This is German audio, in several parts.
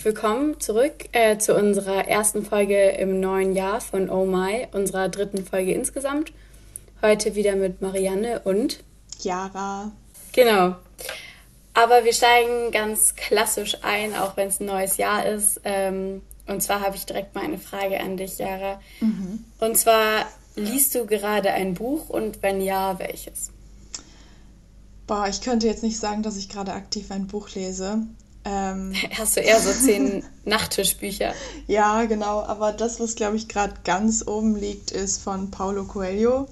herzlich willkommen zurück äh, zu unserer ersten Folge im neuen Jahr von Oh My, unserer dritten Folge insgesamt. Heute wieder mit Marianne und Jara. Genau. Aber wir steigen ganz klassisch ein, auch wenn es ein neues Jahr ist. Ähm, und zwar habe ich direkt mal eine Frage an dich, Jara. Mhm. Und zwar, liest du gerade ein Buch und wenn ja, welches? Boah, ich könnte jetzt nicht sagen, dass ich gerade aktiv ein Buch lese. Ähm, Hast du eher so zehn Nachttischbücher? Ja, genau. Aber das, was, glaube ich, gerade ganz oben liegt, ist von Paulo Coelho,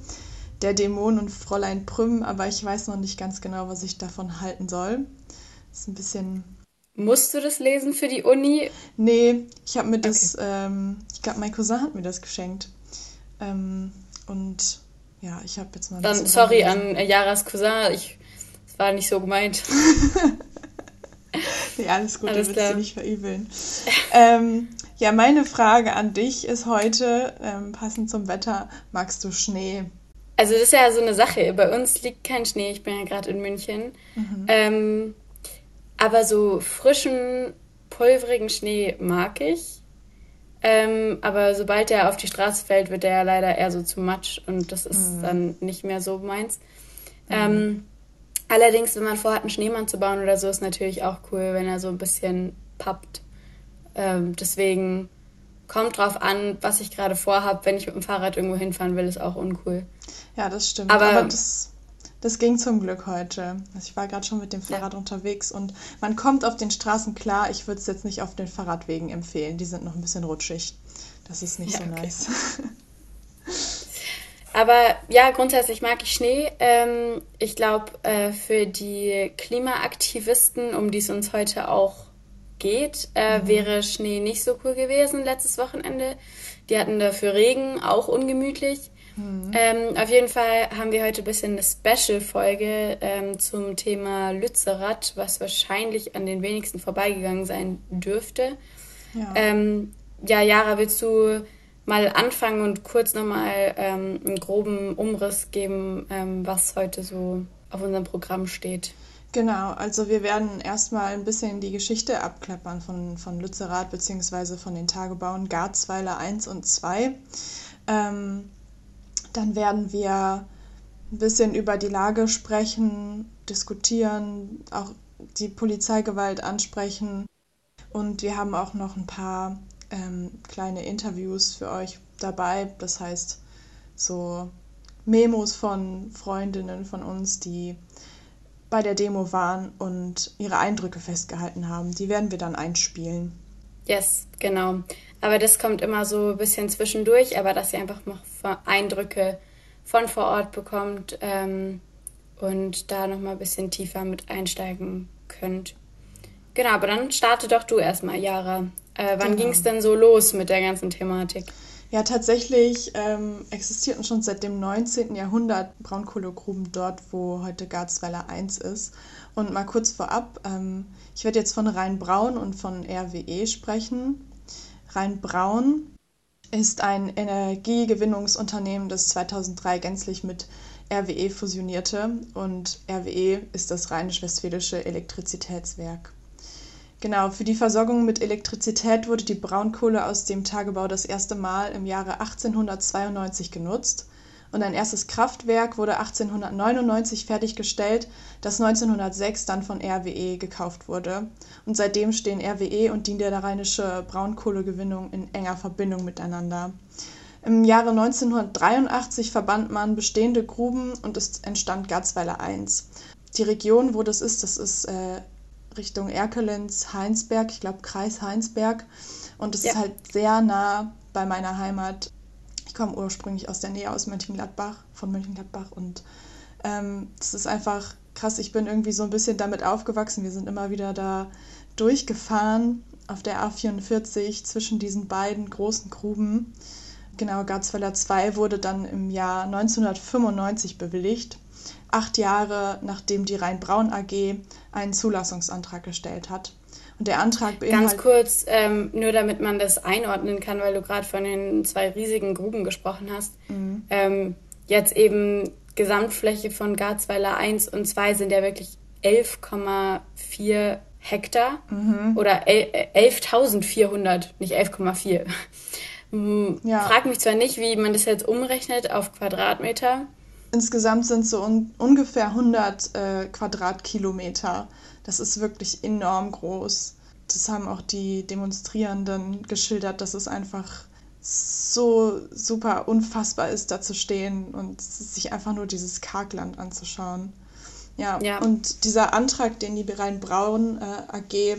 Der Dämon und Fräulein Prüm. Aber ich weiß noch nicht ganz genau, was ich davon halten soll. Das ist ein bisschen... Musst du das lesen für die Uni? Nee, ich habe mir das... Okay. Ähm, ich glaube, mein Cousin hat mir das geschenkt. Ähm, und ja, ich habe jetzt mal... Dann sorry an Jaras Cousin. Ich, das war nicht so gemeint. ja, alles gut, alles da willst du nicht verübeln. ähm, ja, meine Frage an dich ist heute, ähm, passend zum Wetter, magst du Schnee? Also das ist ja so eine Sache. Bei uns liegt kein Schnee. Ich bin ja gerade in München. Mhm. Ähm, aber so frischen, pulverigen Schnee mag ich. Ähm, aber sobald der auf die Straße fällt, wird der ja leider eher so zu Matsch und das ist mhm. dann nicht mehr so meins. Mhm. Ähm, Allerdings, wenn man vorhat, einen Schneemann zu bauen oder so, ist natürlich auch cool, wenn er so ein bisschen pappt. Ähm, deswegen kommt drauf an, was ich gerade vorhabe. Wenn ich mit dem Fahrrad irgendwo hinfahren will, ist auch uncool. Ja, das stimmt. Aber, Aber das, das ging zum Glück heute. Also ich war gerade schon mit dem Fahrrad ja. unterwegs und man kommt auf den Straßen klar. Ich würde es jetzt nicht auf den Fahrradwegen empfehlen. Die sind noch ein bisschen rutschig. Das ist nicht ja, so okay. nice. Aber ja, grundsätzlich mag ich Schnee. Ähm, ich glaube, äh, für die Klimaaktivisten, um die es uns heute auch geht, äh, mhm. wäre Schnee nicht so cool gewesen letztes Wochenende. Die hatten dafür Regen, auch ungemütlich. Mhm. Ähm, auf jeden Fall haben wir heute ein bisschen eine Special-Folge ähm, zum Thema Lützerath, was wahrscheinlich an den wenigsten vorbeigegangen sein dürfte. Ja, ähm, ja Jara, willst du mal anfangen und kurz nochmal ähm, einen groben Umriss geben, ähm, was heute so auf unserem Programm steht. Genau, also wir werden erstmal ein bisschen die Geschichte abklappern von, von Lützerath bzw. von den Tagebauen Garzweiler 1 und 2. Ähm, dann werden wir ein bisschen über die Lage sprechen, diskutieren, auch die Polizeigewalt ansprechen. Und wir haben auch noch ein paar ähm, kleine Interviews für euch dabei. Das heißt, so Memos von Freundinnen von uns, die bei der Demo waren und ihre Eindrücke festgehalten haben. Die werden wir dann einspielen. Yes, genau. Aber das kommt immer so ein bisschen zwischendurch, aber dass ihr einfach noch Eindrücke von vor Ort bekommt ähm, und da noch mal ein bisschen tiefer mit einsteigen könnt. Genau, aber dann starte doch du erstmal, Jara. Äh, wann genau. ging es denn so los mit der ganzen Thematik? Ja, tatsächlich ähm, existierten schon seit dem 19. Jahrhundert Braunkohlegruben dort, wo heute Garzweiler 1 ist. Und mal kurz vorab, ähm, ich werde jetzt von Rheinbraun und von RWE sprechen. Rheinbraun ist ein Energiegewinnungsunternehmen, das 2003 gänzlich mit RWE fusionierte und RWE ist das rheinisch-westfälische Elektrizitätswerk. Genau, für die Versorgung mit Elektrizität wurde die Braunkohle aus dem Tagebau das erste Mal im Jahre 1892 genutzt und ein erstes Kraftwerk wurde 1899 fertiggestellt, das 1906 dann von RWE gekauft wurde. Und seitdem stehen RWE und die niederrheinische Braunkohlegewinnung in enger Verbindung miteinander. Im Jahre 1983 verband man bestehende Gruben und es entstand Garzweiler I. Die Region, wo das ist, das ist äh, Richtung Erkelenz, Heinsberg, ich glaube Kreis Heinsberg. Und es ja. ist halt sehr nah bei meiner Heimat. Ich komme ursprünglich aus der Nähe aus Mönchengladbach, von Mönchengladbach. Und ähm, das ist einfach krass. Ich bin irgendwie so ein bisschen damit aufgewachsen. Wir sind immer wieder da durchgefahren auf der A44 zwischen diesen beiden großen Gruben. Genau, Garzweiler 2 wurde dann im Jahr 1995 bewilligt acht Jahre nachdem die Rhein-Braun AG einen Zulassungsantrag gestellt hat. Und der Antrag beinhaltet. Ganz kurz, ähm, nur damit man das einordnen kann, weil du gerade von den zwei riesigen Gruben gesprochen hast. Mhm. Ähm, jetzt eben Gesamtfläche von Garzweiler 1 und 2 sind ja wirklich 11,4 Hektar mhm. oder 11.400, nicht 11,4. Ja. Frag mich zwar nicht, wie man das jetzt umrechnet auf Quadratmeter. Insgesamt sind es so un ungefähr 100 äh, Quadratkilometer. Das ist wirklich enorm groß. Das haben auch die Demonstrierenden geschildert, dass es einfach so super unfassbar ist, da zu stehen und sich einfach nur dieses Kargland anzuschauen. Ja, ja. und dieser Antrag, den die Rhein-Braun äh, AG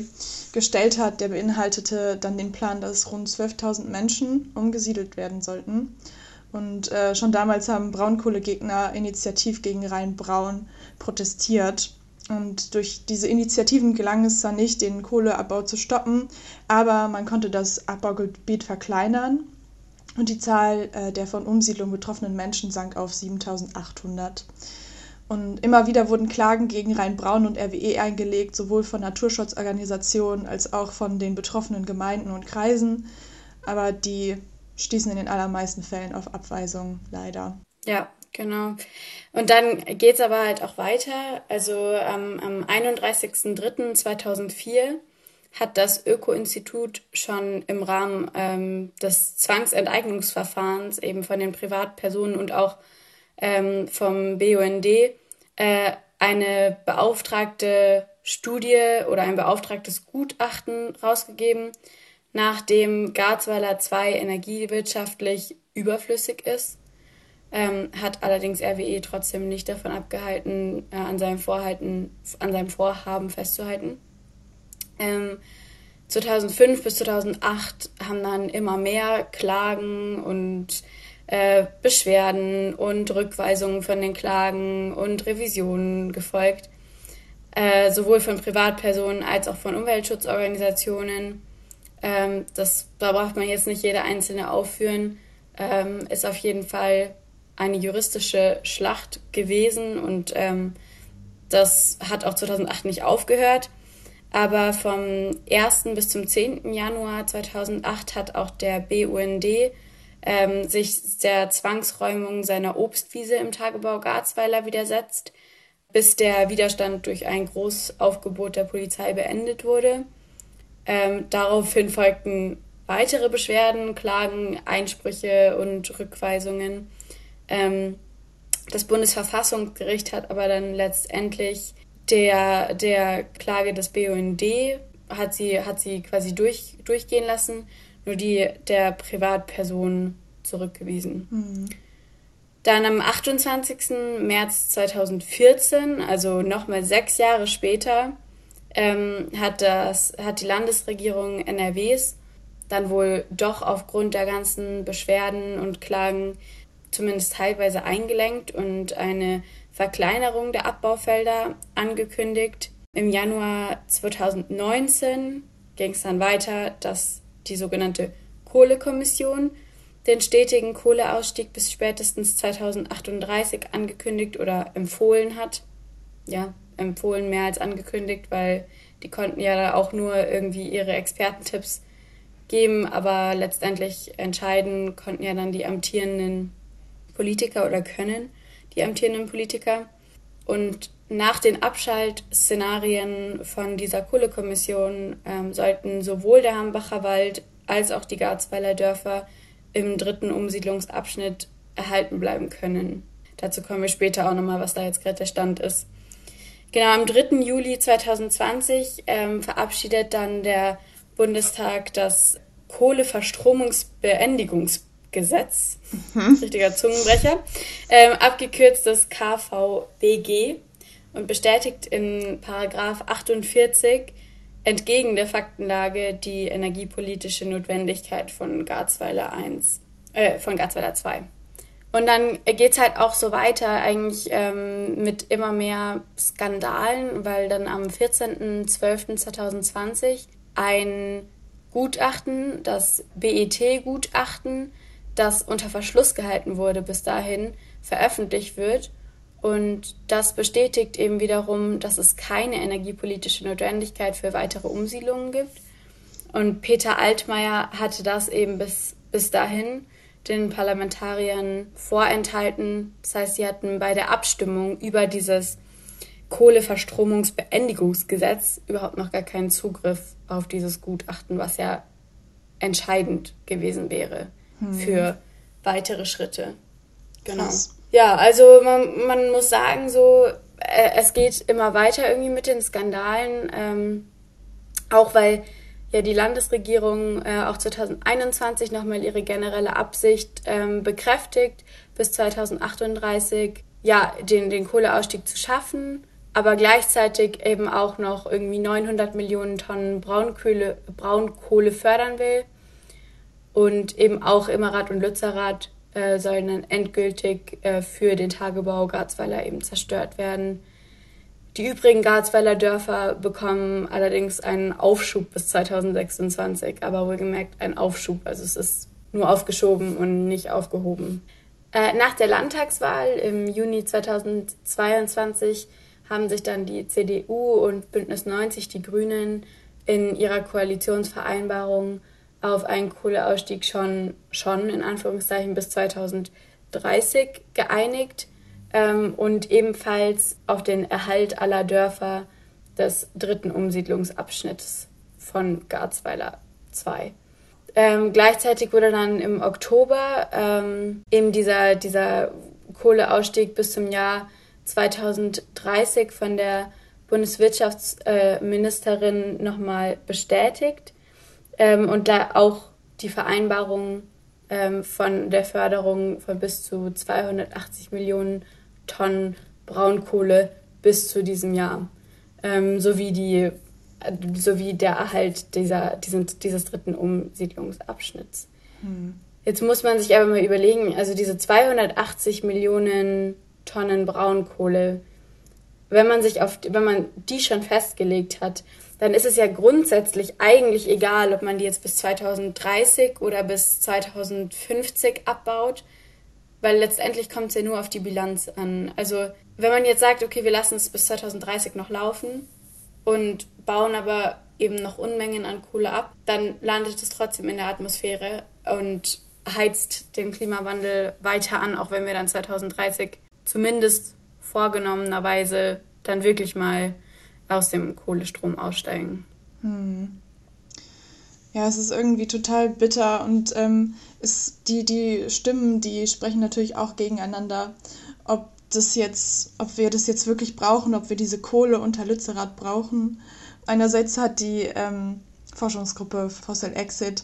gestellt hat, der beinhaltete dann den Plan, dass rund 12.000 Menschen umgesiedelt werden sollten. Und äh, schon damals haben Braunkohlegegner initiativ gegen Rhein-Braun protestiert. Und durch diese Initiativen gelang es dann nicht, den Kohleabbau zu stoppen, aber man konnte das Abbaugebiet verkleinern und die Zahl äh, der von Umsiedlung betroffenen Menschen sank auf 7800. Und immer wieder wurden Klagen gegen Rhein-Braun und RWE eingelegt, sowohl von Naturschutzorganisationen als auch von den betroffenen Gemeinden und Kreisen. Aber die stießen in den allermeisten Fällen auf Abweisung, leider. Ja, genau. Und dann geht es aber halt auch weiter. Also ähm, am 31.03.2004 hat das Öko-Institut schon im Rahmen ähm, des Zwangsenteignungsverfahrens eben von den Privatpersonen und auch ähm, vom BUND äh, eine beauftragte Studie oder ein beauftragtes Gutachten rausgegeben, nachdem Garzweiler 2 energiewirtschaftlich überflüssig ist. Ähm, hat allerdings RWE trotzdem nicht davon abgehalten, äh, an, seinem Vorhalten, an seinem Vorhaben festzuhalten. Ähm, 2005 bis 2008 haben dann immer mehr Klagen und äh, Beschwerden und Rückweisungen von den Klagen und Revisionen gefolgt, äh, sowohl von Privatpersonen als auch von Umweltschutzorganisationen. Ähm, das, da braucht man jetzt nicht jede einzelne aufführen, ähm, ist auf jeden Fall eine juristische Schlacht gewesen und ähm, das hat auch 2008 nicht aufgehört. Aber vom 1. bis zum 10. Januar 2008 hat auch der BUND ähm, sich der Zwangsräumung seiner Obstwiese im Tagebau Garzweiler widersetzt, bis der Widerstand durch ein Großaufgebot der Polizei beendet wurde. Ähm, daraufhin folgten weitere Beschwerden, Klagen, Einsprüche und Rückweisungen. Ähm, das Bundesverfassungsgericht hat aber dann letztendlich der, der Klage des BUND hat sie, hat sie quasi durch, durchgehen lassen nur die der Privatperson zurückgewiesen. Mhm. Dann am 28. März 2014, also nochmal sechs Jahre später, ähm, hat, das, hat die Landesregierung NRWs dann wohl doch aufgrund der ganzen Beschwerden und Klagen zumindest teilweise eingelenkt und eine Verkleinerung der Abbaufelder angekündigt. Im Januar 2019 ging es dann weiter, dass die sogenannte Kohlekommission, den stetigen Kohleausstieg bis spätestens 2038 angekündigt oder empfohlen hat. Ja, empfohlen mehr als angekündigt, weil die konnten ja da auch nur irgendwie ihre Expertentipps geben, aber letztendlich entscheiden konnten ja dann die amtierenden Politiker oder können die amtierenden Politiker. Und nach den Abschaltszenarien von dieser Kohlekommission ähm, sollten sowohl der Hambacher Wald als auch die Garzweiler Dörfer im dritten Umsiedlungsabschnitt erhalten bleiben können. Dazu kommen wir später auch nochmal, was da jetzt gerade der Stand ist. Genau, am 3. Juli 2020 ähm, verabschiedet dann der Bundestag das Kohleverstromungsbeendigungsgesetz, mhm. richtiger Zungenbrecher, ähm, abgekürzt das KVBG und bestätigt in Paragraph 48 entgegen der Faktenlage die energiepolitische Notwendigkeit von Garzweiler 1, äh, von Garzweiler 2. Und dann geht es halt auch so weiter, eigentlich ähm, mit immer mehr Skandalen, weil dann am 14.12.2020 ein Gutachten, das BET-Gutachten, das unter Verschluss gehalten wurde bis dahin, veröffentlicht wird und das bestätigt eben wiederum, dass es keine energiepolitische Notwendigkeit für weitere Umsiedlungen gibt. Und Peter Altmaier hatte das eben bis, bis dahin den Parlamentariern vorenthalten. Das heißt, sie hatten bei der Abstimmung über dieses Kohleverstromungsbeendigungsgesetz überhaupt noch gar keinen Zugriff auf dieses Gutachten, was ja entscheidend gewesen wäre hm. für weitere Schritte. Genau. Krass. Ja, also man, man muss sagen, so äh, es geht immer weiter irgendwie mit den Skandalen, ähm, auch weil ja die Landesregierung äh, auch 2021 nochmal ihre generelle Absicht ähm, bekräftigt, bis 2038 ja den, den Kohleausstieg zu schaffen, aber gleichzeitig eben auch noch irgendwie 900 Millionen Tonnen Braunkohle, Braunkohle fördern will und eben auch Immerat und Lützerath äh, sollen dann endgültig äh, für den Tagebau Garzweiler eben zerstört werden. Die übrigen Garzweiler Dörfer bekommen allerdings einen Aufschub bis 2026, aber wohlgemerkt ein Aufschub, also es ist nur aufgeschoben und nicht aufgehoben. Äh, nach der Landtagswahl im Juni 2022 haben sich dann die CDU und Bündnis 90, die Grünen, in ihrer Koalitionsvereinbarung auf einen Kohleausstieg schon, schon in Anführungszeichen bis 2030 geeinigt ähm, und ebenfalls auf den Erhalt aller Dörfer des dritten Umsiedlungsabschnitts von Garzweiler 2. Ähm, gleichzeitig wurde dann im Oktober ähm, eben dieser, dieser Kohleausstieg bis zum Jahr 2030 von der Bundeswirtschaftsministerin nochmal bestätigt ähm, und da auch die Vereinbarung ähm, von der Förderung von bis zu 280 Millionen Tonnen Braunkohle bis zu diesem Jahr, ähm, sowie, die, sowie der Erhalt dieser, diesen, dieses dritten Umsiedlungsabschnitts. Hm. Jetzt muss man sich aber mal überlegen, also diese 280 Millionen Tonnen Braunkohle, wenn man sich auf, wenn man die schon festgelegt hat, dann ist es ja grundsätzlich eigentlich egal, ob man die jetzt bis 2030 oder bis 2050 abbaut, weil letztendlich kommt es ja nur auf die Bilanz an. Also wenn man jetzt sagt, okay, wir lassen es bis 2030 noch laufen und bauen aber eben noch Unmengen an Kohle ab, dann landet es trotzdem in der Atmosphäre und heizt den Klimawandel weiter an, auch wenn wir dann 2030 zumindest vorgenommenerweise dann wirklich mal aus dem Kohlestrom aussteigen. Hm. Ja, es ist irgendwie total bitter und ähm, ist die, die Stimmen, die sprechen natürlich auch gegeneinander, ob das jetzt, ob wir das jetzt wirklich brauchen, ob wir diese Kohle unter Lützerath brauchen. Einerseits hat die ähm, Forschungsgruppe Fossil Exit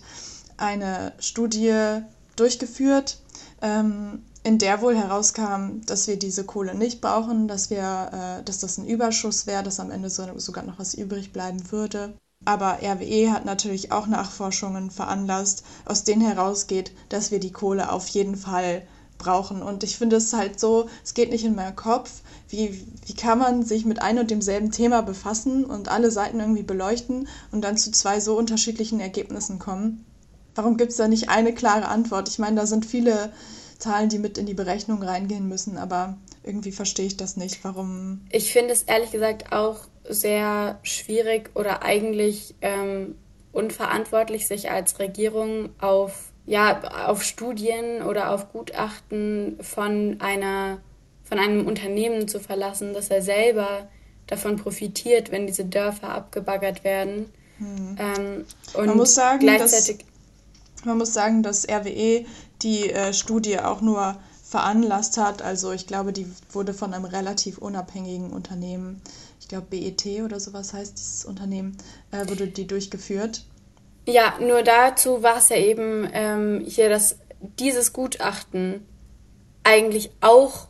eine Studie durchgeführt, ähm, in der wohl herauskam, dass wir diese Kohle nicht brauchen, dass, wir, äh, dass das ein Überschuss wäre, dass am Ende so, sogar noch was übrig bleiben würde. Aber RWE hat natürlich auch Nachforschungen veranlasst, aus denen herausgeht, dass wir die Kohle auf jeden Fall brauchen. Und ich finde es halt so, es geht nicht in meinen Kopf, wie, wie kann man sich mit einem und demselben Thema befassen und alle Seiten irgendwie beleuchten und dann zu zwei so unterschiedlichen Ergebnissen kommen. Warum gibt es da nicht eine klare Antwort? Ich meine, da sind viele Zahlen, die mit in die Berechnung reingehen müssen, aber irgendwie verstehe ich das nicht, warum. Ich finde es ehrlich gesagt auch sehr schwierig oder eigentlich ähm, unverantwortlich, sich als Regierung auf, ja, auf Studien oder auf Gutachten von einer von einem Unternehmen zu verlassen, dass er selber davon profitiert, wenn diese Dörfer abgebaggert werden. Hm. Ähm, und Man muss sagen, gleichzeitig dass man muss sagen, dass RWE die äh, Studie auch nur veranlasst hat. Also ich glaube, die wurde von einem relativ unabhängigen Unternehmen, ich glaube BET oder sowas heißt dieses Unternehmen, äh, wurde die durchgeführt. Ja, nur dazu war es ja eben ähm, hier, dass dieses Gutachten eigentlich auch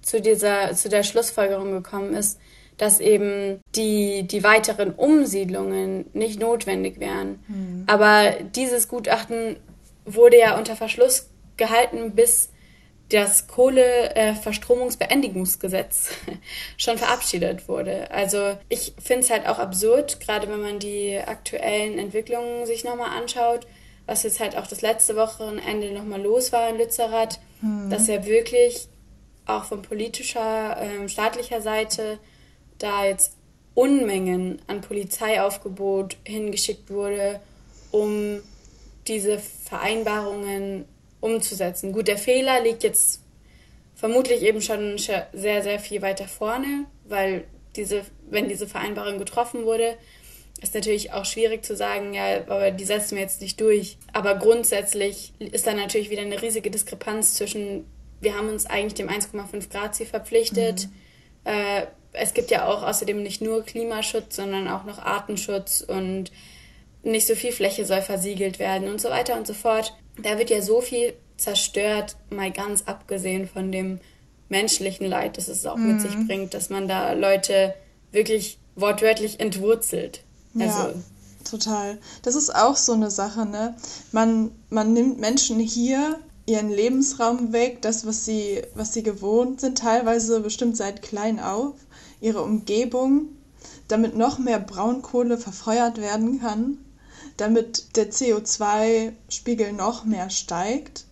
zu dieser, zu der Schlussfolgerung gekommen ist, dass eben die, die weiteren Umsiedlungen nicht notwendig wären. Mhm. Aber dieses Gutachten wurde ja unter Verschluss gehalten, bis das Kohleverstromungsbeendigungsgesetz schon verabschiedet wurde. Also ich finde es halt auch absurd, gerade wenn man die aktuellen Entwicklungen sich nochmal anschaut, was jetzt halt auch das letzte Wochenende nochmal los war in Lützerath, mhm. dass ja wirklich auch von politischer, äh, staatlicher Seite da jetzt Unmengen an Polizeiaufgebot hingeschickt wurde, um diese Vereinbarungen umzusetzen. Gut, der Fehler liegt jetzt vermutlich eben schon sehr, sehr viel weiter vorne, weil diese, wenn diese Vereinbarung getroffen wurde, ist natürlich auch schwierig zu sagen, ja, aber die setzen wir jetzt nicht durch. Aber grundsätzlich ist da natürlich wieder eine riesige Diskrepanz zwischen, wir haben uns eigentlich dem 1,5 Grad Ziel verpflichtet. Mhm. Äh, es gibt ja auch außerdem nicht nur Klimaschutz, sondern auch noch Artenschutz und nicht so viel Fläche soll versiegelt werden und so weiter und so fort. Da wird ja so viel zerstört, mal ganz abgesehen von dem menschlichen Leid, das es auch mhm. mit sich mhm. bringt, dass man da Leute wirklich wortwörtlich entwurzelt. Also, ja, total. Das ist auch so eine Sache, ne? Man, man nimmt Menschen hier ihren Lebensraum weg, das, was sie, was sie gewohnt sind, teilweise bestimmt seit klein auf, ihre Umgebung, damit noch mehr Braunkohle verfeuert werden kann, damit der CO2-Spiegel noch mehr steigt,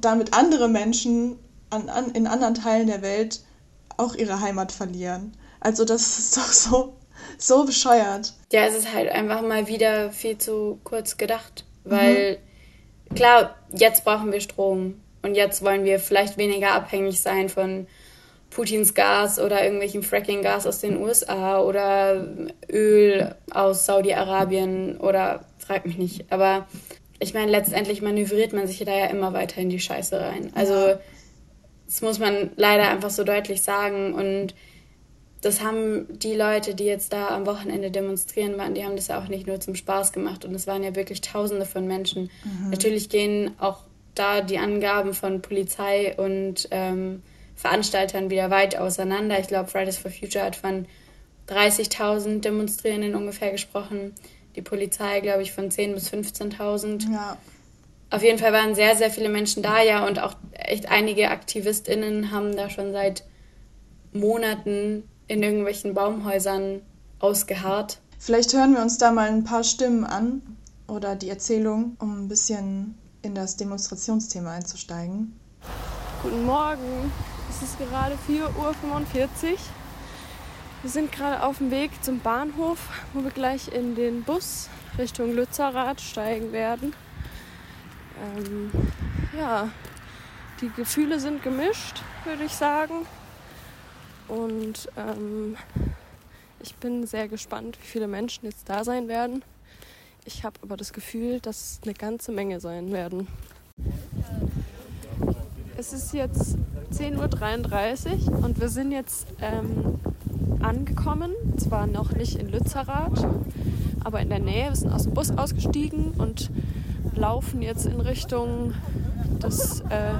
damit andere Menschen an, an, in anderen Teilen der Welt auch ihre Heimat verlieren. Also das ist doch so, so bescheuert. Ja, es ist halt einfach mal wieder viel zu kurz gedacht, weil mhm. klar, jetzt brauchen wir Strom und jetzt wollen wir vielleicht weniger abhängig sein von Putins Gas oder irgendwelchen Fracking-Gas aus den USA oder Öl aus Saudi-Arabien oder frag mich nicht. Aber ich meine, letztendlich manövriert man sich da ja immer weiter in die Scheiße rein. Also das muss man leider einfach so deutlich sagen. Und das haben die Leute, die jetzt da am Wochenende demonstrieren waren, die haben das ja auch nicht nur zum Spaß gemacht. Und es waren ja wirklich Tausende von Menschen. Mhm. Natürlich gehen auch da die Angaben von Polizei und ähm, Veranstaltern wieder weit auseinander. Ich glaube, Fridays for Future hat von 30.000 Demonstrierenden ungefähr gesprochen. Die Polizei, glaube ich, von 10.000 bis 15.000. Ja. Auf jeden Fall waren sehr, sehr viele Menschen da, ja, und auch echt einige AktivistInnen haben da schon seit Monaten in irgendwelchen Baumhäusern ausgeharrt. Vielleicht hören wir uns da mal ein paar Stimmen an oder die Erzählung, um ein bisschen in das Demonstrationsthema einzusteigen. Guten Morgen, es ist gerade 4.45 Uhr. Wir sind gerade auf dem Weg zum Bahnhof, wo wir gleich in den Bus Richtung Lützerath steigen werden. Ähm, ja, die Gefühle sind gemischt, würde ich sagen. Und ähm, ich bin sehr gespannt, wie viele Menschen jetzt da sein werden. Ich habe aber das Gefühl, dass es eine ganze Menge sein werden. Es ist jetzt 10.33 Uhr und wir sind jetzt ähm, angekommen. Zwar noch nicht in Lützerath, aber in der Nähe. Wir sind aus dem Bus ausgestiegen und laufen jetzt in Richtung des äh,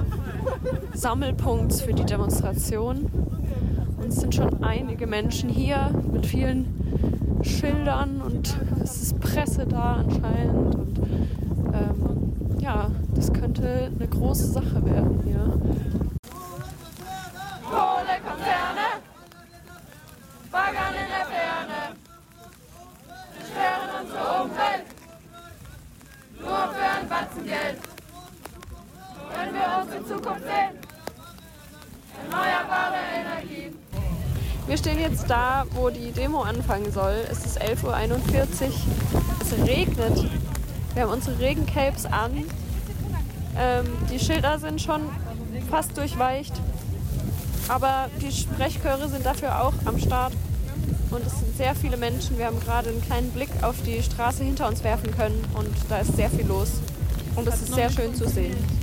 Sammelpunkts für die Demonstration. Und es sind schon einige Menschen hier mit vielen Schildern und es ist Presse da anscheinend. Und ähm, ja, das könnte eine große Sache werden hier. Wir stehen jetzt da, wo die Demo anfangen soll. Es ist 11.41 Uhr. Es regnet. Wir haben unsere Regencapes an. Ähm, die Schilder sind schon fast durchweicht. Aber die Sprechchöre sind dafür auch am Start. Und es sind sehr viele Menschen. Wir haben gerade einen kleinen Blick auf die Straße hinter uns werfen können. Und da ist sehr viel los. Und es ist sehr schön zu sehen.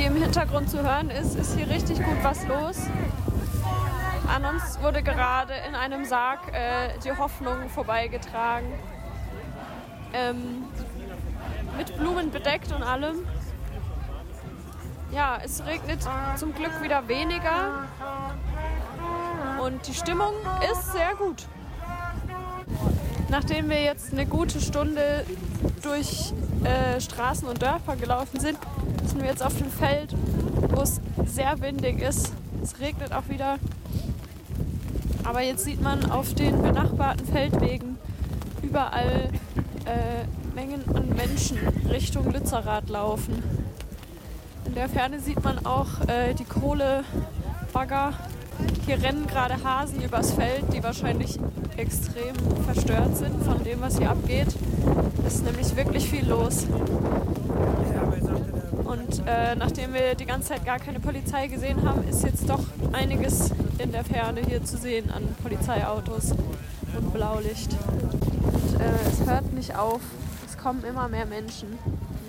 Wie im Hintergrund zu hören ist, ist hier richtig gut was los. An uns wurde gerade in einem Sarg äh, die Hoffnung vorbeigetragen. Ähm, mit Blumen bedeckt und allem. Ja, es regnet zum Glück wieder weniger. Und die Stimmung ist sehr gut. Nachdem wir jetzt eine gute Stunde durch äh, Straßen und Dörfer gelaufen sind, sind wir jetzt auf dem Feld, wo es sehr windig ist. Es regnet auch wieder. Aber jetzt sieht man auf den benachbarten Feldwegen überall äh, Mengen an Menschen Richtung Lützerath laufen. In der Ferne sieht man auch äh, die Kohlebagger. Hier rennen gerade Hasen übers Feld, die wahrscheinlich extrem verstört sind von dem, was hier abgeht. Es ist nämlich wirklich viel los. Und äh, nachdem wir die ganze Zeit gar keine Polizei gesehen haben, ist jetzt doch einiges in der Ferne hier zu sehen an Polizeiautos und Blaulicht. Und äh, es hört nicht auf. Es kommen immer mehr Menschen.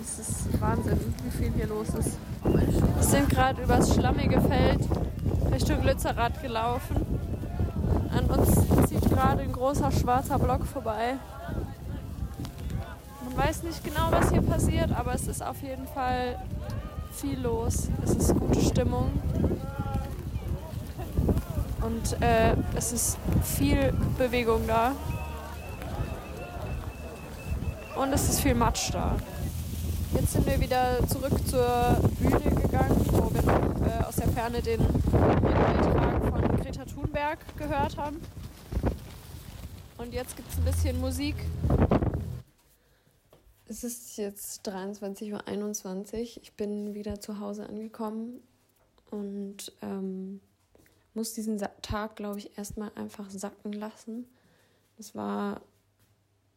Es ist Wahnsinn, wie viel hier los ist. Wir sind gerade übers schlammige Feld Richtung Lützerath gelaufen. An uns zieht gerade ein großer schwarzer Block vorbei. Man weiß nicht genau, was hier passiert, aber es ist auf jeden Fall viel los. Es ist gute Stimmung. Und äh, es ist viel Bewegung da. Und es ist viel Matsch da. Jetzt sind wir wieder zurück zur Bühne gegangen, wo wir äh, aus der Ferne den Thunberg gehört haben. Und jetzt gibt es ein bisschen Musik. Es ist jetzt 23.21 Uhr. Ich bin wieder zu Hause angekommen und ähm, muss diesen Tag, glaube ich, erstmal einfach sacken lassen. Es war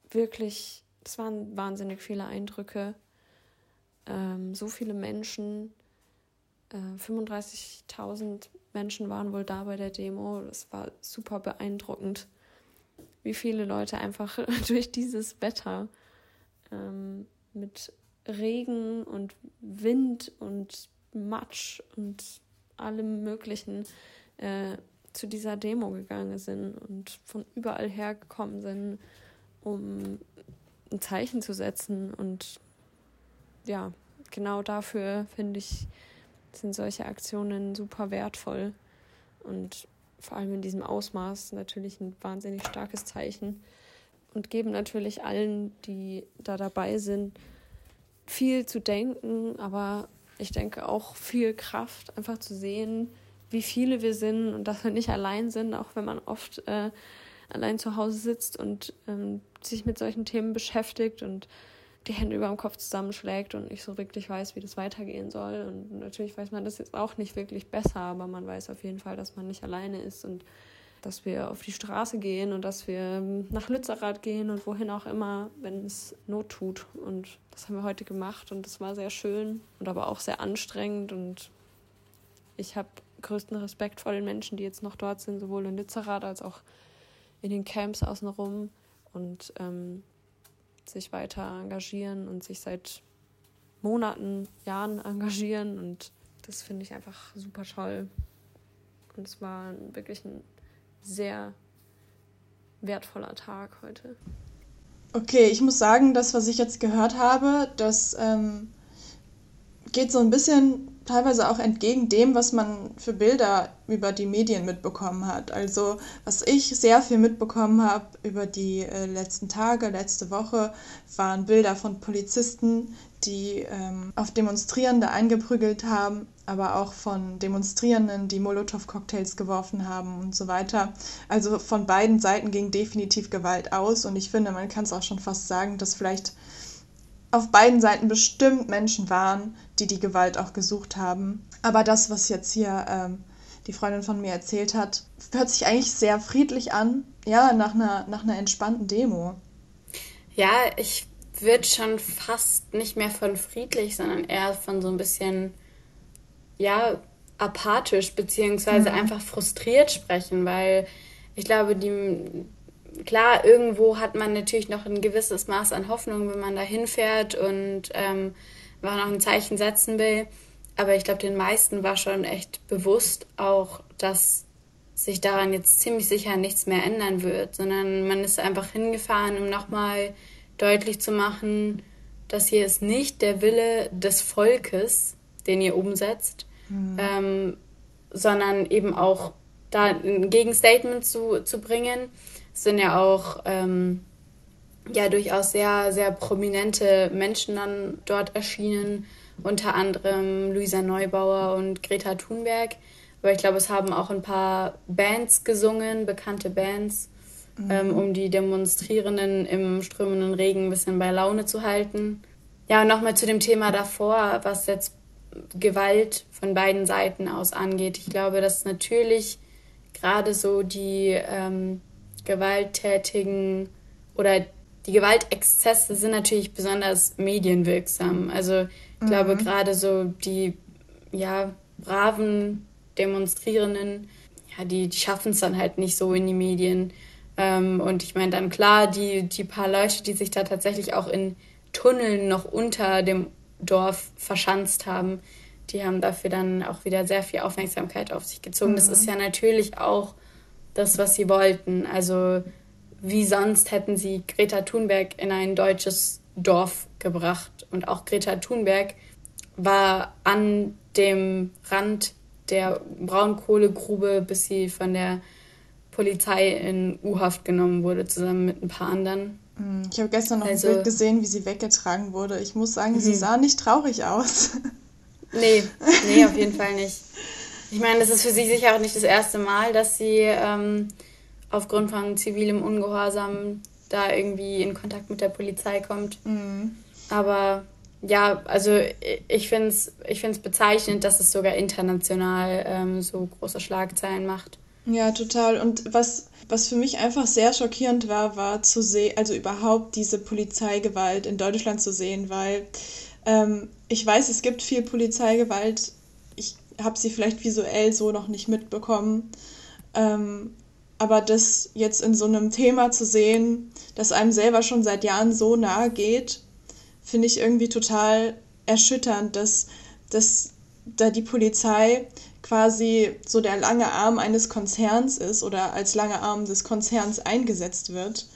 wirklich, es waren wahnsinnig viele Eindrücke. Ähm, so viele Menschen, äh, 35.000 Menschen waren wohl da bei der Demo. Das war super beeindruckend, wie viele Leute einfach durch dieses Wetter ähm, mit Regen und Wind und Matsch und allem Möglichen äh, zu dieser Demo gegangen sind und von überall her gekommen sind, um ein Zeichen zu setzen. Und ja, genau dafür finde ich, sind solche Aktionen super wertvoll und vor allem in diesem Ausmaß natürlich ein wahnsinnig starkes Zeichen und geben natürlich allen, die da dabei sind, viel zu denken, aber ich denke auch viel Kraft, einfach zu sehen, wie viele wir sind und dass wir nicht allein sind, auch wenn man oft äh, allein zu Hause sitzt und ähm, sich mit solchen Themen beschäftigt und die Hände über dem Kopf zusammenschlägt und nicht so wirklich weiß, wie das weitergehen soll. Und natürlich weiß man das jetzt auch nicht wirklich besser, aber man weiß auf jeden Fall, dass man nicht alleine ist und dass wir auf die Straße gehen und dass wir nach Lützerath gehen und wohin auch immer, wenn es Not tut. Und das haben wir heute gemacht und das war sehr schön und aber auch sehr anstrengend und ich habe größten Respekt vor den Menschen, die jetzt noch dort sind, sowohl in Lützerath als auch in den Camps außenrum und ähm, sich weiter engagieren und sich seit Monaten, Jahren engagieren. Und das finde ich einfach super toll. Und es war wirklich ein sehr wertvoller Tag heute. Okay, ich muss sagen, das, was ich jetzt gehört habe, das ähm, geht so ein bisschen teilweise auch entgegen dem, was man für Bilder über die Medien mitbekommen hat. Also was ich sehr viel mitbekommen habe über die äh, letzten Tage, letzte Woche, waren Bilder von Polizisten, die ähm, auf Demonstrierende eingeprügelt haben, aber auch von Demonstrierenden, die Molotow-Cocktails geworfen haben und so weiter. Also von beiden Seiten ging definitiv Gewalt aus und ich finde, man kann es auch schon fast sagen, dass vielleicht auf beiden Seiten bestimmt Menschen waren, die die Gewalt auch gesucht haben. Aber das, was jetzt hier ähm, die Freundin von mir erzählt hat, hört sich eigentlich sehr friedlich an. Ja, nach einer, nach einer entspannten Demo. Ja, ich würde schon fast nicht mehr von friedlich, sondern eher von so ein bisschen, ja, apathisch, beziehungsweise mhm. einfach frustriert sprechen, weil ich glaube, die, klar, irgendwo hat man natürlich noch ein gewisses Maß an Hoffnung, wenn man da hinfährt und ähm, noch ein Zeichen setzen will. Aber ich glaube, den meisten war schon echt bewusst auch, dass sich daran jetzt ziemlich sicher nichts mehr ändern wird, sondern man ist einfach hingefahren, um nochmal deutlich zu machen, dass hier ist nicht der Wille des Volkes, den ihr umsetzt, mhm. ähm, sondern eben auch da ein Gegenstatement zu, zu bringen sind ja auch ähm, ja durchaus sehr, sehr prominente Menschen dann dort erschienen, unter anderem Luisa Neubauer und Greta Thunberg. Aber ich glaube, es haben auch ein paar Bands gesungen, bekannte Bands, mhm. ähm, um die Demonstrierenden im strömenden Regen ein bisschen bei Laune zu halten. Ja, und nochmal zu dem Thema davor, was jetzt Gewalt von beiden Seiten aus angeht. Ich glaube, dass natürlich gerade so die ähm, gewalttätigen oder die Gewaltexzesse sind natürlich besonders medienwirksam. Also ich mhm. glaube gerade so die ja braven Demonstrierenden, ja, die, die schaffen es dann halt nicht so in die Medien. Ähm, und ich meine dann klar, die, die paar Leute, die sich da tatsächlich auch in Tunneln noch unter dem Dorf verschanzt haben, die haben dafür dann auch wieder sehr viel Aufmerksamkeit auf sich gezogen. Mhm. Das ist ja natürlich auch das, was sie wollten. Also wie sonst hätten sie Greta Thunberg in ein deutsches Dorf gebracht. Und auch Greta Thunberg war an dem Rand der Braunkohlegrube, bis sie von der Polizei in U-Haft genommen wurde, zusammen mit ein paar anderen. Mm, ich habe gestern noch also, ein Bild gesehen, wie sie weggetragen wurde. Ich muss sagen, sie mhm. sah nicht traurig aus. Nee, nee, auf jeden Fall nicht. Ich meine, das ist für sie sicher auch nicht das erste Mal, dass sie ähm, aufgrund von zivilem Ungehorsam da irgendwie in Kontakt mit der Polizei kommt. Mhm. Aber ja, also ich finde es ich find's bezeichnend, dass es sogar international ähm, so große Schlagzeilen macht. Ja, total. Und was, was für mich einfach sehr schockierend war, war zu sehen, also überhaupt diese Polizeigewalt in Deutschland zu sehen, weil ähm, ich weiß, es gibt viel Polizeigewalt. Habe sie vielleicht visuell so noch nicht mitbekommen. Ähm, aber das jetzt in so einem Thema zu sehen, das einem selber schon seit Jahren so nahe geht, finde ich irgendwie total erschütternd, dass, dass da die Polizei quasi so der lange Arm eines Konzerns ist oder als lange Arm des Konzerns eingesetzt wird.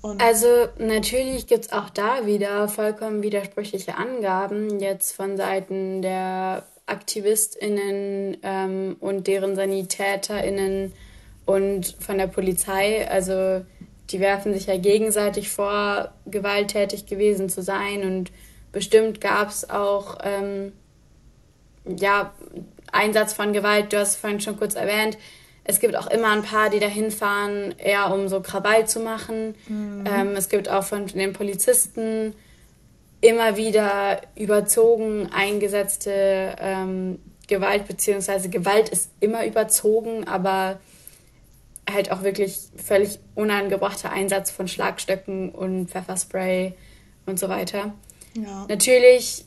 Und also natürlich gibt es auch da wieder vollkommen widersprüchliche Angaben jetzt von Seiten der AktivistInnen ähm, und deren SanitäterInnen und von der Polizei. Also die werfen sich ja gegenseitig vor, gewalttätig gewesen zu sein und bestimmt gab es auch ähm, ja, Einsatz von Gewalt, du hast es vorhin schon kurz erwähnt. Es gibt auch immer ein paar, die dahin fahren, eher um so Krawall zu machen. Mhm. Ähm, es gibt auch von den Polizisten immer wieder überzogen eingesetzte ähm, Gewalt, beziehungsweise Gewalt ist immer überzogen, aber halt auch wirklich völlig unangebrachter Einsatz von Schlagstöcken und Pfefferspray und so weiter. Ja. Natürlich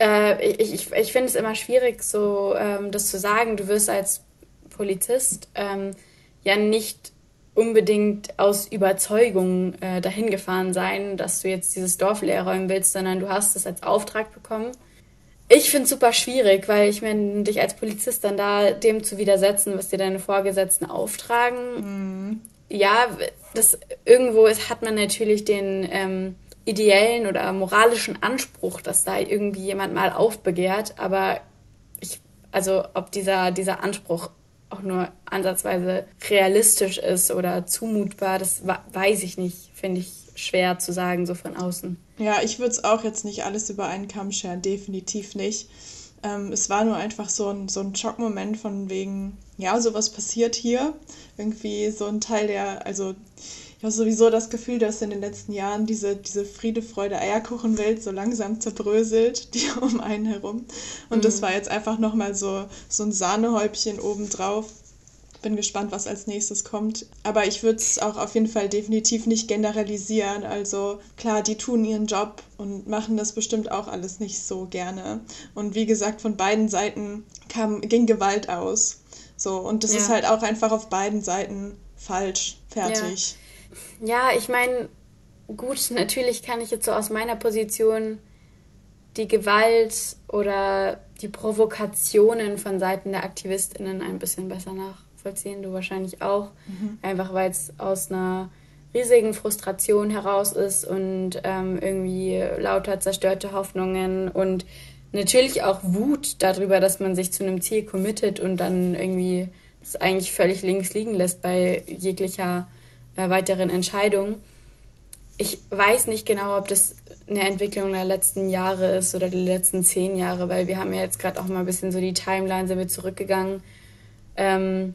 äh, ich, ich, ich finde es immer schwierig, so ähm, das zu sagen. Du wirst als Polizist ähm, ja nicht unbedingt aus Überzeugung äh, dahin gefahren sein, dass du jetzt dieses Dorf leer räumen willst, sondern du hast es als Auftrag bekommen. Ich finde es super schwierig, weil ich meine, dich als Polizist dann da dem zu widersetzen, was dir deine Vorgesetzten auftragen. Mhm. Ja, das irgendwo ist, hat man natürlich den ähm, ideellen oder moralischen Anspruch, dass da irgendwie jemand mal aufbegehrt, aber ich, also ob dieser, dieser Anspruch auch nur ansatzweise realistisch ist oder zumutbar, das weiß ich nicht, finde ich schwer zu sagen, so von außen. Ja, ich würde es auch jetzt nicht alles über einen Kamm scheren, definitiv nicht. Ähm, es war nur einfach so ein, so ein Schockmoment von wegen, ja, sowas passiert hier. Irgendwie so ein Teil der, also ich habe sowieso das Gefühl, dass in den letzten Jahren diese, diese Friede, Freude, Eierkuchenwelt so langsam zerbröselt, die um einen herum. Und mhm. das war jetzt einfach nochmal so, so ein Sahnehäubchen obendrauf. Bin gespannt, was als nächstes kommt. Aber ich würde es auch auf jeden Fall definitiv nicht generalisieren. Also klar, die tun ihren Job und machen das bestimmt auch alles nicht so gerne. Und wie gesagt, von beiden Seiten kam, ging Gewalt aus. So, und das ja. ist halt auch einfach auf beiden Seiten falsch. Fertig. Ja. Ja, ich meine, gut, natürlich kann ich jetzt so aus meiner Position die Gewalt oder die Provokationen von Seiten der AktivistInnen ein bisschen besser nachvollziehen. Du wahrscheinlich auch. Mhm. Einfach weil es aus einer riesigen Frustration heraus ist und ähm, irgendwie lauter zerstörte Hoffnungen und natürlich auch Wut darüber, dass man sich zu einem Ziel committet und dann irgendwie das eigentlich völlig links liegen lässt bei jeglicher äh, weiteren Entscheidungen. Ich weiß nicht genau, ob das eine Entwicklung der letzten Jahre ist oder der letzten zehn Jahre, weil wir haben ja jetzt gerade auch mal ein bisschen so die Timeline, sind wir zurückgegangen. Ähm,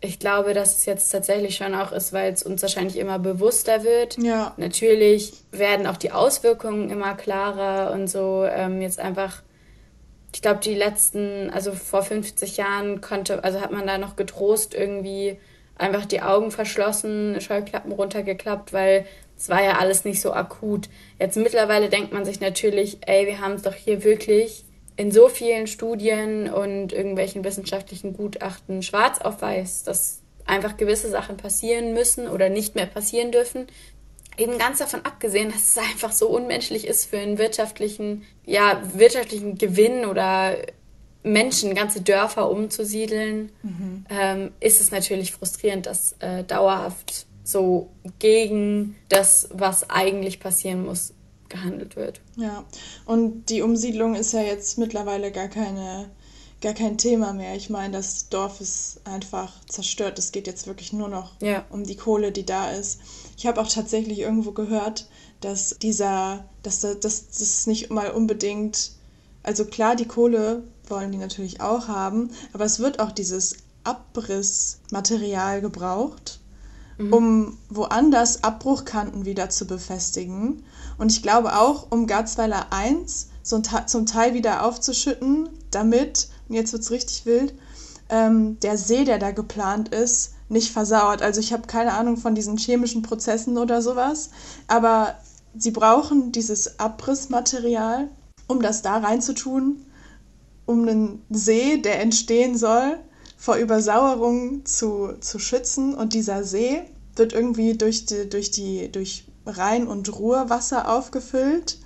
ich glaube, dass es jetzt tatsächlich schon auch ist, weil es uns wahrscheinlich immer bewusster wird. Ja. Natürlich werden auch die Auswirkungen immer klarer und so. Ähm, jetzt einfach, ich glaube, die letzten, also vor 50 Jahren konnte, also hat man da noch getrost irgendwie einfach die Augen verschlossen, Scheuklappen runtergeklappt, weil es war ja alles nicht so akut. Jetzt mittlerweile denkt man sich natürlich, ey, wir haben es doch hier wirklich in so vielen Studien und irgendwelchen wissenschaftlichen Gutachten schwarz auf weiß, dass einfach gewisse Sachen passieren müssen oder nicht mehr passieren dürfen. Eben ganz davon abgesehen, dass es einfach so unmenschlich ist für einen wirtschaftlichen, ja, wirtschaftlichen Gewinn oder Menschen, ganze Dörfer umzusiedeln, mhm. ähm, ist es natürlich frustrierend, dass äh, dauerhaft so gegen das, was eigentlich passieren muss, gehandelt wird. Ja, und die Umsiedlung ist ja jetzt mittlerweile gar keine gar kein Thema mehr. Ich meine, das Dorf ist einfach zerstört. Es geht jetzt wirklich nur noch ja. um die Kohle, die da ist. Ich habe auch tatsächlich irgendwo gehört, dass dieser, dass das, das nicht mal unbedingt, also klar, die Kohle wollen die natürlich auch haben, aber es wird auch dieses Abrissmaterial gebraucht mhm. um woanders Abbruchkanten wieder zu befestigen. Und ich glaube auch, um Garzweiler 1 so zum Teil wieder aufzuschütten, damit, und jetzt wird es richtig wild, ähm, der See, der da geplant ist, nicht versauert. Also ich habe keine Ahnung von diesen chemischen Prozessen oder sowas, aber sie brauchen dieses Abrissmaterial, um das da reinzutun, um einen See, der entstehen soll, vor Übersauerung zu, zu schützen. Und dieser See wird irgendwie durch, die, durch, die, durch Rhein- und Ruhrwasser aufgefüllt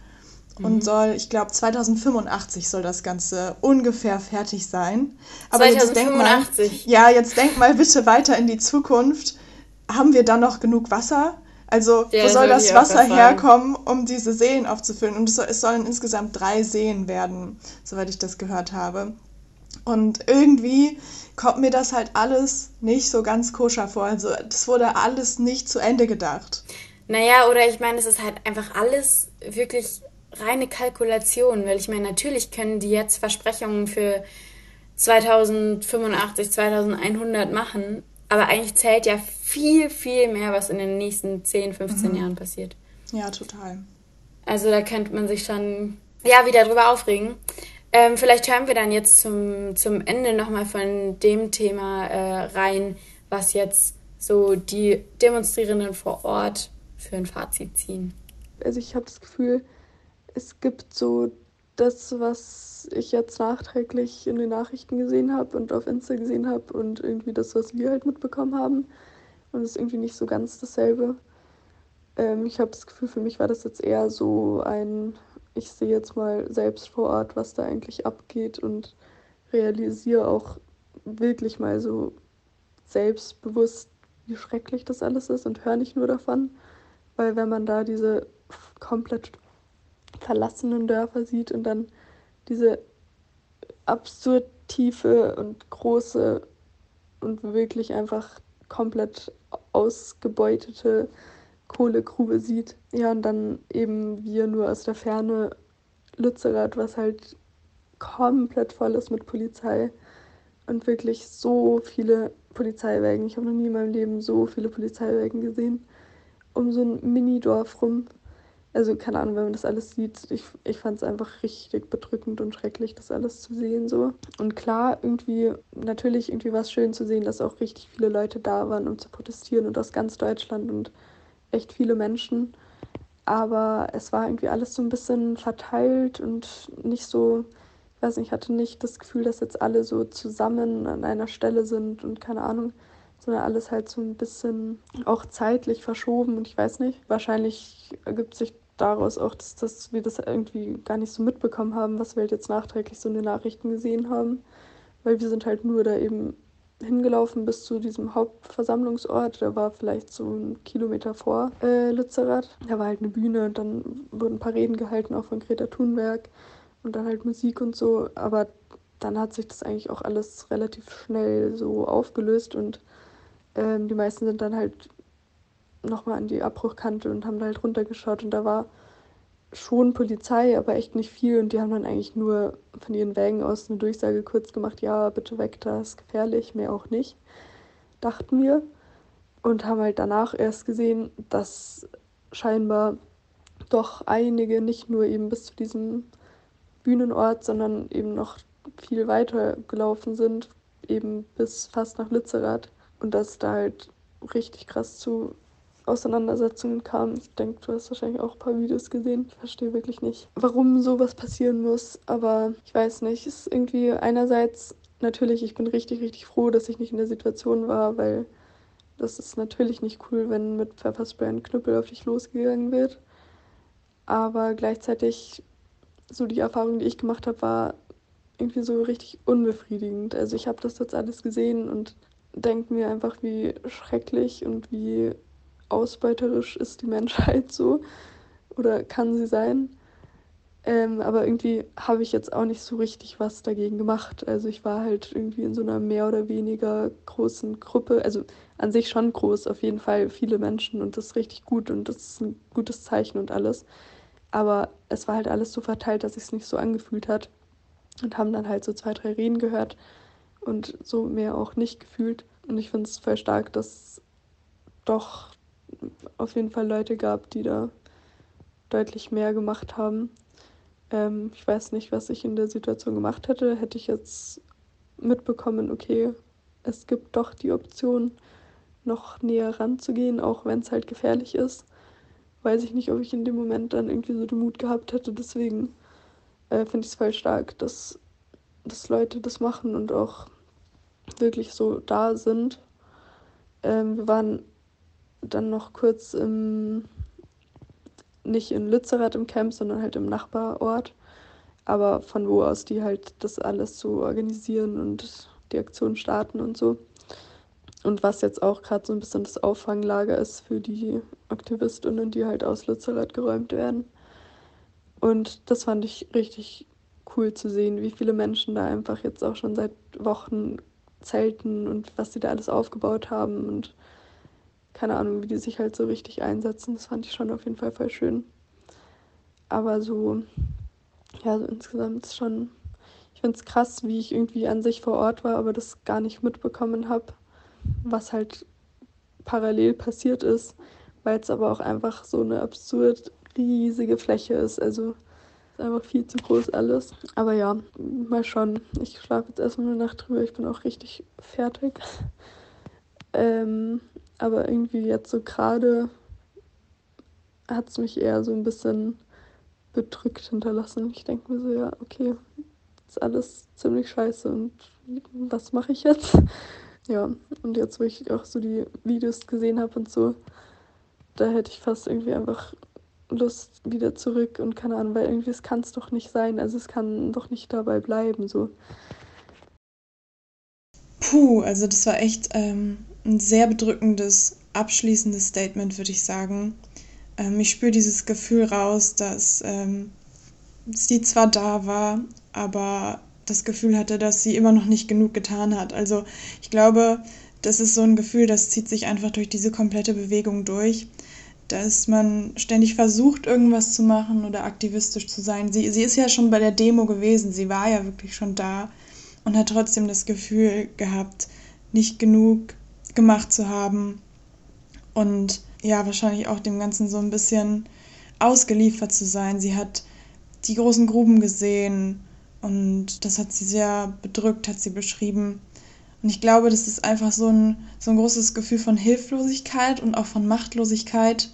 und mhm. soll, ich glaube, 2085 soll das Ganze ungefähr fertig sein. Aber 2085? Jetzt denk mal, ja, jetzt denk mal bitte weiter in die Zukunft. Haben wir dann noch genug Wasser? Also, ja, wo soll das Wasser herkommen, um diese Seen aufzufüllen? Und es, soll, es sollen insgesamt drei Seen werden, soweit ich das gehört habe. Und irgendwie kommt mir das halt alles nicht so ganz koscher vor. Also das wurde alles nicht zu Ende gedacht. Naja, oder ich meine, es ist halt einfach alles wirklich reine Kalkulation, weil ich meine, natürlich können die jetzt Versprechungen für 2085, 2100 machen, aber eigentlich zählt ja viel, viel mehr, was in den nächsten 10, 15 mhm. Jahren passiert. Ja, total. Also da könnte man sich schon, ja, wieder drüber aufregen. Ähm, vielleicht hören wir dann jetzt zum, zum Ende nochmal von dem Thema äh, rein, was jetzt so die Demonstrierenden vor Ort für ein Fazit ziehen. Also ich habe das Gefühl, es gibt so das, was ich jetzt nachträglich in den Nachrichten gesehen habe und auf Insta gesehen habe und irgendwie das, was wir halt mitbekommen haben. Und es ist irgendwie nicht so ganz dasselbe. Ähm, ich habe das Gefühl, für mich war das jetzt eher so ein ich sehe jetzt mal selbst vor Ort, was da eigentlich abgeht und realisiere auch wirklich mal so selbstbewusst, wie schrecklich das alles ist und höre nicht nur davon, weil wenn man da diese komplett verlassenen Dörfer sieht und dann diese absurd tiefe und große und wirklich einfach komplett ausgebeutete Kohlegrube sieht. Ja, und dann eben wir nur aus der Ferne Lützerath, was halt komplett voll ist mit Polizei und wirklich so viele Polizeiwägen. Ich habe noch nie in meinem Leben so viele Polizeiwägen gesehen. Um so ein Mini-Dorf rum. Also keine Ahnung, wenn man das alles sieht, ich, ich fand es einfach richtig bedrückend und schrecklich, das alles zu sehen so. Und klar, irgendwie, natürlich irgendwie war es schön zu sehen, dass auch richtig viele Leute da waren, um zu protestieren und aus ganz Deutschland und echt viele Menschen. Aber es war irgendwie alles so ein bisschen verteilt und nicht so, ich weiß nicht, ich hatte nicht das Gefühl, dass jetzt alle so zusammen an einer Stelle sind und keine Ahnung, sondern alles halt so ein bisschen auch zeitlich verschoben und ich weiß nicht. Wahrscheinlich ergibt sich daraus auch, dass, dass wir das irgendwie gar nicht so mitbekommen haben, was wir halt jetzt nachträglich so in den Nachrichten gesehen haben. Weil wir sind halt nur da eben hingelaufen bis zu diesem Hauptversammlungsort. Der war vielleicht so einen Kilometer vor äh, Lützerath. Da war halt eine Bühne und dann wurden ein paar Reden gehalten, auch von Greta Thunberg und dann halt Musik und so. Aber dann hat sich das eigentlich auch alles relativ schnell so aufgelöst und ähm, die meisten sind dann halt nochmal an die Abbruchkante und haben da halt runtergeschaut und da war schon Polizei, aber echt nicht viel. Und die haben dann eigentlich nur von ihren Wägen aus eine Durchsage kurz gemacht, ja, bitte weg, das ist gefährlich, mehr auch nicht, dachten wir. Und haben halt danach erst gesehen, dass scheinbar doch einige nicht nur eben bis zu diesem Bühnenort, sondern eben noch viel weiter gelaufen sind, eben bis fast nach Lützerath. Und dass da halt richtig krass zu Auseinandersetzungen kam. Ich denke, du hast wahrscheinlich auch ein paar Videos gesehen. Ich verstehe wirklich nicht, warum sowas passieren muss. Aber ich weiß nicht. Es ist irgendwie einerseits natürlich, ich bin richtig, richtig froh, dass ich nicht in der Situation war, weil das ist natürlich nicht cool, wenn mit Pfefferspray ein Knüppel auf dich losgegangen wird. Aber gleichzeitig, so die Erfahrung, die ich gemacht habe, war irgendwie so richtig unbefriedigend. Also ich habe das jetzt alles gesehen und denke mir einfach, wie schrecklich und wie ausbeuterisch ist die Menschheit so oder kann sie sein. Ähm, aber irgendwie habe ich jetzt auch nicht so richtig was dagegen gemacht. Also ich war halt irgendwie in so einer mehr oder weniger großen Gruppe. Also an sich schon groß, auf jeden Fall viele Menschen und das ist richtig gut und das ist ein gutes Zeichen und alles. Aber es war halt alles so verteilt, dass es sich nicht so angefühlt hat. Und haben dann halt so zwei, drei Reden gehört und so mehr auch nicht gefühlt. Und ich finde es voll stark, dass es doch auf jeden Fall Leute gab, die da deutlich mehr gemacht haben. Ähm, ich weiß nicht, was ich in der Situation gemacht hätte. Hätte ich jetzt mitbekommen, okay, es gibt doch die Option, noch näher ranzugehen, auch wenn es halt gefährlich ist. Weiß ich nicht, ob ich in dem Moment dann irgendwie so den Mut gehabt hätte. Deswegen äh, finde ich es voll stark, dass, dass Leute das machen und auch wirklich so da sind. Ähm, wir waren dann noch kurz im, nicht in Lützerath im Camp, sondern halt im Nachbarort. Aber von wo aus die halt das alles so organisieren und die Aktion starten und so. Und was jetzt auch gerade so ein bisschen das Auffanglager ist für die AktivistInnen, die halt aus Lützerath geräumt werden. Und das fand ich richtig cool zu sehen, wie viele Menschen da einfach jetzt auch schon seit Wochen zelten und was sie da alles aufgebaut haben und keine Ahnung, wie die sich halt so richtig einsetzen. Das fand ich schon auf jeden Fall voll schön. Aber so, ja, so insgesamt ist schon, ich finde es krass, wie ich irgendwie an sich vor Ort war, aber das gar nicht mitbekommen habe, was halt parallel passiert ist, weil es aber auch einfach so eine absurd riesige Fläche ist. Also ist einfach viel zu groß alles. Aber ja, mal schauen. Ich schlafe jetzt erstmal eine Nacht drüber. Ich bin auch richtig fertig. ähm, aber irgendwie jetzt so gerade hat es mich eher so ein bisschen bedrückt hinterlassen. Ich denke mir so, ja, okay, ist alles ziemlich scheiße und was mache ich jetzt? Ja, und jetzt, wo ich auch so die Videos gesehen habe und so, da hätte ich fast irgendwie einfach Lust wieder zurück und keine Ahnung, weil irgendwie es kann es doch nicht sein. Also es kann doch nicht dabei bleiben so. Puh, also das war echt ähm, ein sehr bedrückendes, abschließendes Statement, würde ich sagen. Ähm, ich spüre dieses Gefühl raus, dass ähm, sie zwar da war, aber das Gefühl hatte, dass sie immer noch nicht genug getan hat. Also ich glaube, das ist so ein Gefühl, das zieht sich einfach durch diese komplette Bewegung durch dass man ständig versucht, irgendwas zu machen oder aktivistisch zu sein. Sie, sie ist ja schon bei der Demo gewesen, sie war ja wirklich schon da und hat trotzdem das Gefühl gehabt, nicht genug gemacht zu haben und ja, wahrscheinlich auch dem Ganzen so ein bisschen ausgeliefert zu sein. Sie hat die großen Gruben gesehen und das hat sie sehr bedrückt, hat sie beschrieben. Und ich glaube, das ist einfach so ein, so ein großes Gefühl von Hilflosigkeit und auch von Machtlosigkeit,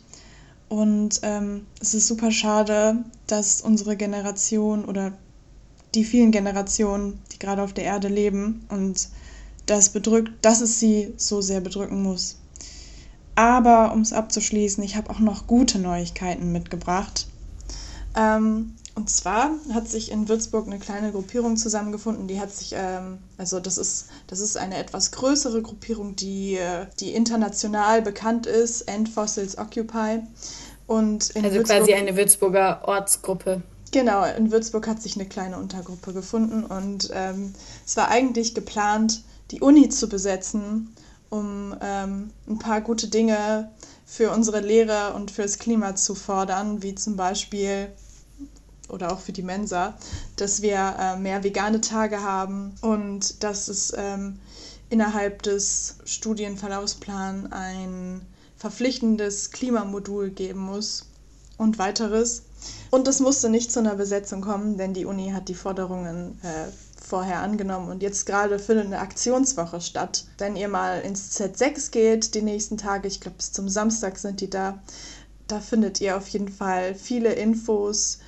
und ähm, es ist super schade, dass unsere Generation oder die vielen Generationen, die gerade auf der Erde leben und das bedrückt, dass es sie so sehr bedrücken muss. Aber um es abzuschließen, ich habe auch noch gute Neuigkeiten mitgebracht. Ähm, und zwar hat sich in Würzburg eine kleine Gruppierung zusammengefunden, die hat sich, ähm, also das ist, das ist eine etwas größere Gruppierung, die, die international bekannt ist, End Fossils Occupy. Und also Würzburg, quasi eine Würzburger Ortsgruppe. Genau, in Würzburg hat sich eine kleine Untergruppe gefunden und ähm, es war eigentlich geplant, die Uni zu besetzen, um ähm, ein paar gute Dinge für unsere Lehre und fürs Klima zu fordern, wie zum Beispiel oder auch für die Mensa, dass wir äh, mehr vegane Tage haben und dass es ähm, innerhalb des Studienverlaufsplans ein verpflichtendes Klimamodul geben muss und weiteres. Und es musste nicht zu einer Besetzung kommen, denn die Uni hat die Forderungen äh, vorher angenommen und jetzt gerade findet eine Aktionswoche statt. Wenn ihr mal ins Z6 geht, die nächsten Tage, ich glaube bis zum Samstag sind die da, da findet ihr auf jeden Fall viele Infos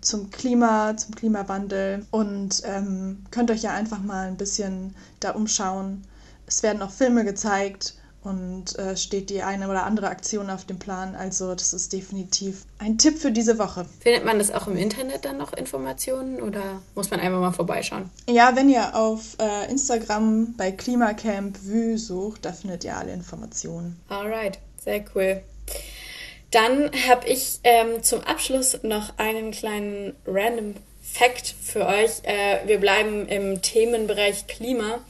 zum Klima, zum Klimawandel und ähm, könnt euch ja einfach mal ein bisschen da umschauen. Es werden auch Filme gezeigt und äh, steht die eine oder andere Aktion auf dem Plan. Also das ist definitiv ein Tipp für diese Woche. Findet man das auch im Internet dann noch Informationen oder muss man einfach mal vorbeischauen? Ja, wenn ihr auf äh, Instagram bei Klimacamp Vue sucht, da findet ihr alle Informationen. Alright, sehr cool. Dann habe ich ähm, zum Abschluss noch einen kleinen random Fact für euch. Äh, wir bleiben im Themenbereich Klima,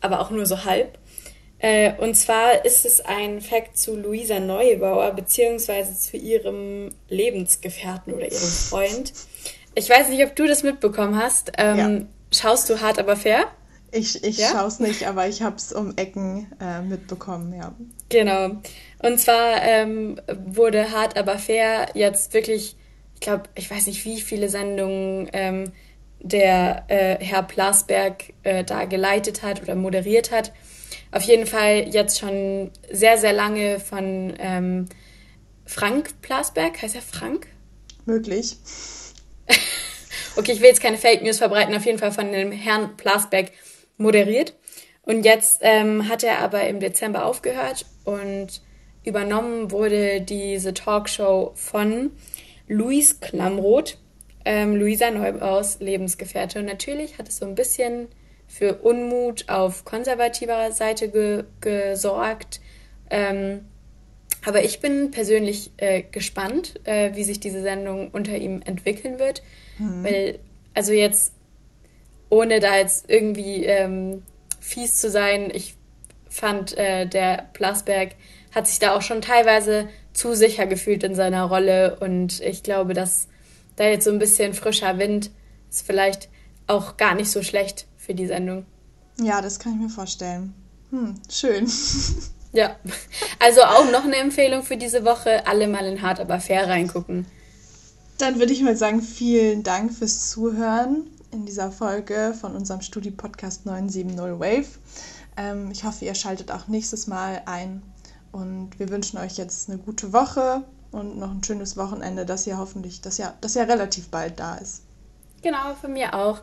aber auch nur so halb. Äh, und zwar ist es ein Fact zu Luisa Neubauer, beziehungsweise zu ihrem Lebensgefährten oder ihrem Freund. Ich weiß nicht, ob du das mitbekommen hast. Ähm, ja. Schaust du hart aber fair? Ich, ich ja? schaue es nicht, aber ich habe es um Ecken äh, mitbekommen, ja. Genau. Und zwar ähm, wurde Hart aber fair jetzt wirklich, ich glaube, ich weiß nicht, wie viele Sendungen ähm, der äh, Herr Plasberg äh, da geleitet hat oder moderiert hat. Auf jeden Fall jetzt schon sehr, sehr lange von ähm, Frank Plasberg. Heißt er Frank? Möglich. okay, ich will jetzt keine Fake News verbreiten. Auf jeden Fall von dem Herrn Plasberg moderiert. Und jetzt ähm, hat er aber im Dezember aufgehört und übernommen wurde diese Talkshow von Luis Klamroth, ähm, Luisa Neubaus Lebensgefährte. Und natürlich hat es so ein bisschen für Unmut auf konservativer Seite ge gesorgt. Ähm, aber ich bin persönlich äh, gespannt, äh, wie sich diese Sendung unter ihm entwickeln wird. Mhm. Weil, also jetzt ohne da jetzt irgendwie ähm, fies zu sein, ich fand, äh, der Plasberg hat sich da auch schon teilweise zu sicher gefühlt in seiner Rolle und ich glaube, dass da jetzt so ein bisschen frischer Wind ist vielleicht auch gar nicht so schlecht für die Sendung. Ja, das kann ich mir vorstellen. Hm, schön. Ja, also auch noch eine Empfehlung für diese Woche, alle mal in Hart aber fair reingucken. Dann würde ich mal sagen, vielen Dank fürs Zuhören in dieser Folge von unserem Studi-Podcast 970 Wave. Ähm, ich hoffe, ihr schaltet auch nächstes Mal ein und wir wünschen euch jetzt eine gute Woche und noch ein schönes Wochenende, das ja hoffentlich, das ja, das ja relativ bald da ist. Genau, von mir auch.